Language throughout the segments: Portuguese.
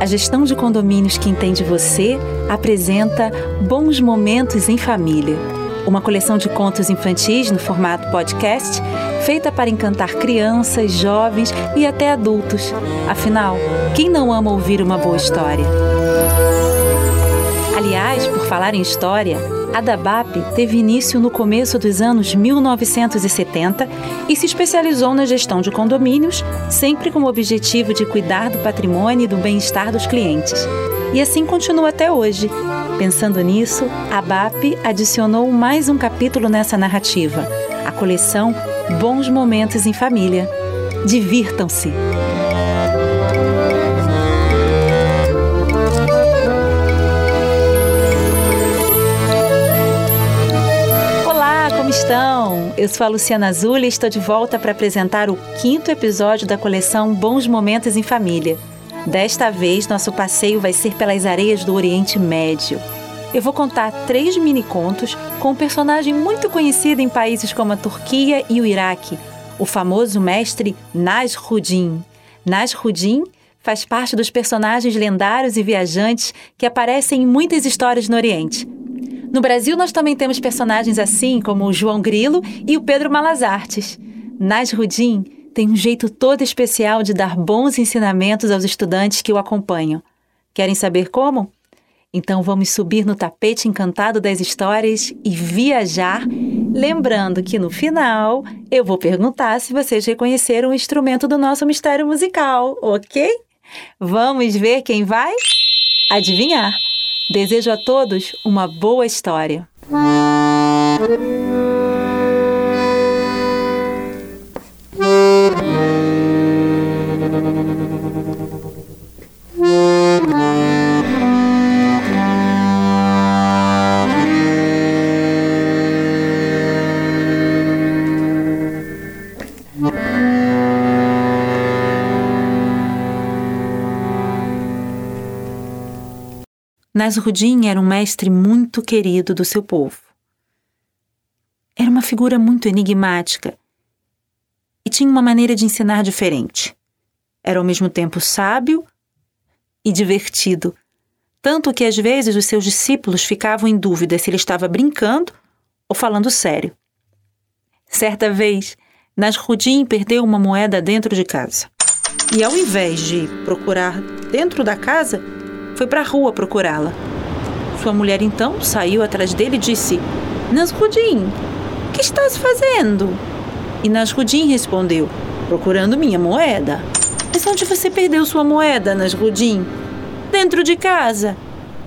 A gestão de condomínios que entende você apresenta Bons Momentos em Família, uma coleção de contos infantis no formato podcast, feita para encantar crianças, jovens e até adultos. Afinal, quem não ama ouvir uma boa história? Aliás, por falar em história, a DABAP teve início no começo dos anos 1970 e se especializou na gestão de condomínios, sempre com o objetivo de cuidar do patrimônio e do bem-estar dos clientes. E assim continua até hoje. Pensando nisso, a BAP adicionou mais um capítulo nessa narrativa, a coleção Bons Momentos em Família. Divirtam-se! Estão? Eu sou a Luciana Azul e estou de volta para apresentar o quinto episódio da coleção Bons Momentos em Família. Desta vez, nosso passeio vai ser pelas areias do Oriente Médio. Eu vou contar três mini-contos com um personagem muito conhecido em países como a Turquia e o Iraque, o famoso mestre Nasruddin. Nasruddin faz parte dos personagens lendários e viajantes que aparecem em muitas histórias no Oriente. No Brasil, nós também temos personagens assim como o João Grilo e o Pedro Malazartes. Nasruddin tem um jeito todo especial de dar bons ensinamentos aos estudantes que o acompanham. Querem saber como? Então vamos subir no tapete encantado das histórias e viajar, lembrando que no final eu vou perguntar se vocês reconheceram o instrumento do nosso mistério musical, ok? Vamos ver quem vai adivinhar. Desejo a todos uma boa história. Nasruddin era um mestre muito querido do seu povo. Era uma figura muito enigmática e tinha uma maneira de ensinar diferente. Era ao mesmo tempo sábio e divertido, tanto que às vezes os seus discípulos ficavam em dúvida se ele estava brincando ou falando sério. Certa vez, Nasruddin perdeu uma moeda dentro de casa. E ao invés de procurar dentro da casa, foi para a rua procurá-la. Sua mulher então saiu atrás dele e disse: Nasrudin, o que estás fazendo? E Nasrudin respondeu: Procurando minha moeda. Mas onde você perdeu sua moeda, Nasrudin? Dentro de casa.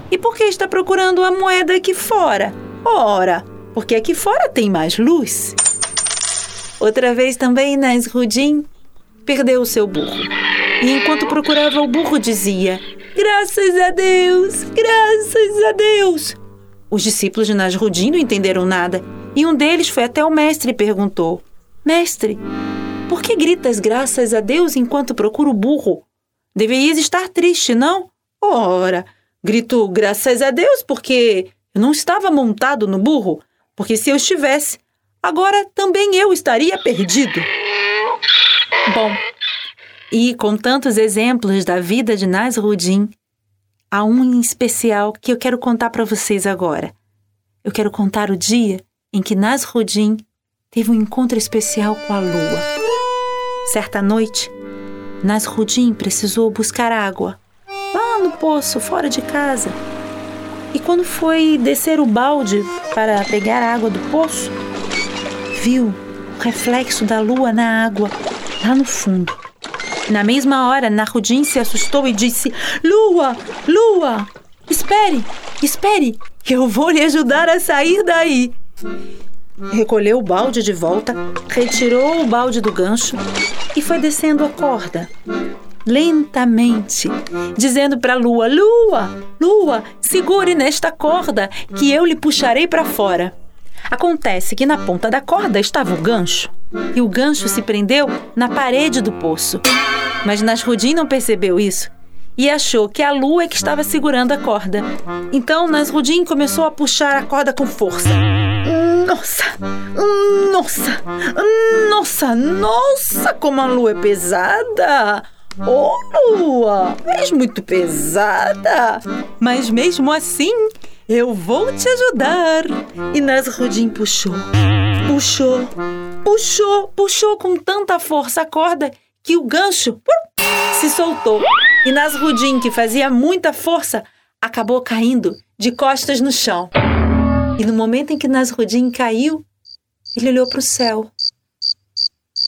E por que está procurando a moeda aqui fora? Ora, porque aqui fora tem mais luz. Outra vez também Nasrudin perdeu o seu burro. E enquanto procurava o burro, dizia: Graças a Deus! Graças a Deus! Os discípulos de Nasruddin não entenderam nada e um deles foi até o mestre e perguntou: Mestre, por que gritas graças a Deus enquanto procura o burro? Deverias estar triste, não? Ora, grito graças a Deus porque eu não estava montado no burro, porque se eu estivesse, agora também eu estaria perdido. Bom, e com tantos exemplos da vida de Nasruddin, há um em especial que eu quero contar para vocês agora. Eu quero contar o dia em que Nasruddin teve um encontro especial com a lua. Certa noite, Nasruddin precisou buscar água lá no poço, fora de casa. E quando foi descer o balde para pegar a água do poço, viu o reflexo da lua na água lá no fundo. Na mesma hora, Narudin se assustou e disse: Lua, Lua, espere, espere, que eu vou lhe ajudar a sair daí. Recolheu o balde de volta, retirou o balde do gancho e foi descendo a corda. Lentamente, dizendo para a lua: Lua, Lua, segure nesta corda que eu lhe puxarei para fora. Acontece que na ponta da corda estava o gancho e o gancho se prendeu na parede do poço. Mas Nasrudin não percebeu isso e achou que a lua é que estava segurando a corda. Então Nasrudin começou a puxar a corda com força. Nossa! Nossa! Nossa! Nossa! Como a lua é pesada! Ô, oh, Lua, és muito pesada. Mas mesmo assim, eu vou te ajudar. E Nasrudin puxou, puxou, puxou, puxou com tanta força a corda que o gancho se soltou. E Nasrudin, que fazia muita força, acabou caindo de costas no chão. E no momento em que Nasrudin caiu, ele olhou para o céu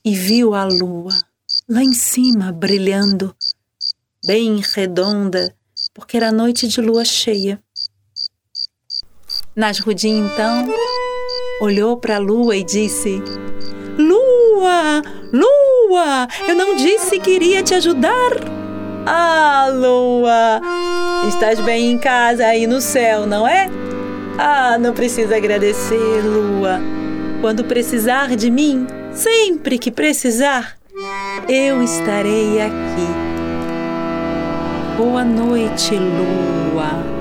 e viu a lua lá em cima, brilhando, bem redonda, porque era noite de lua cheia. Nasrudin então olhou para a lua e disse: Lua, lua, eu não disse que iria te ajudar? Ah, lua, estás bem em casa aí no céu, não é? Ah, não precisa agradecer, lua. Quando precisar de mim, sempre que precisar, eu estarei aqui. Boa noite, lua.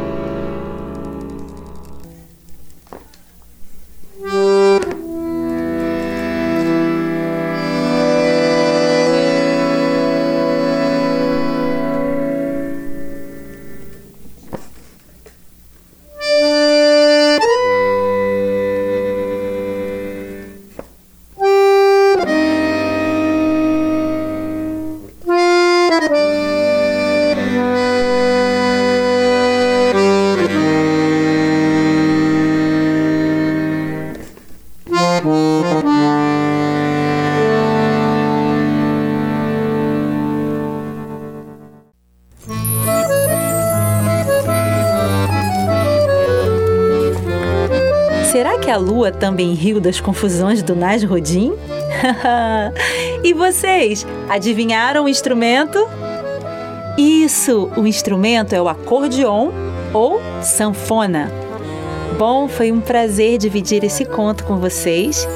Que a lua também riu das confusões do Nasrodin? e vocês, adivinharam o instrumento? Isso, o instrumento é o acordeon ou sanfona. Bom, foi um prazer dividir esse conto com vocês.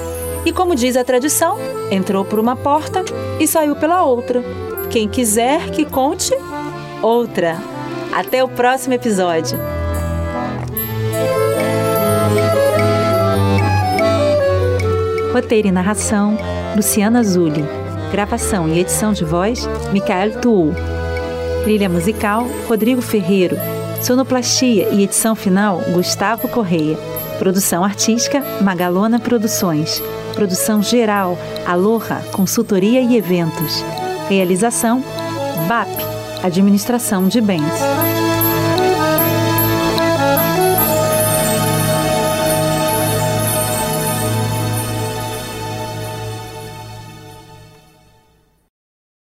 E como diz a tradição, entrou por uma porta e saiu pela outra. Quem quiser que conte, outra. Até o próximo episódio. Roteiro e narração: Luciana Zulli. Gravação e edição de voz: Micael Tuul. Trilha musical: Rodrigo Ferreiro. Sonoplastia e edição final: Gustavo Correia. Produção artística: Magalona Produções. Produção geral: Aloha Consultoria e Eventos. Realização: BAP Administração de Bens.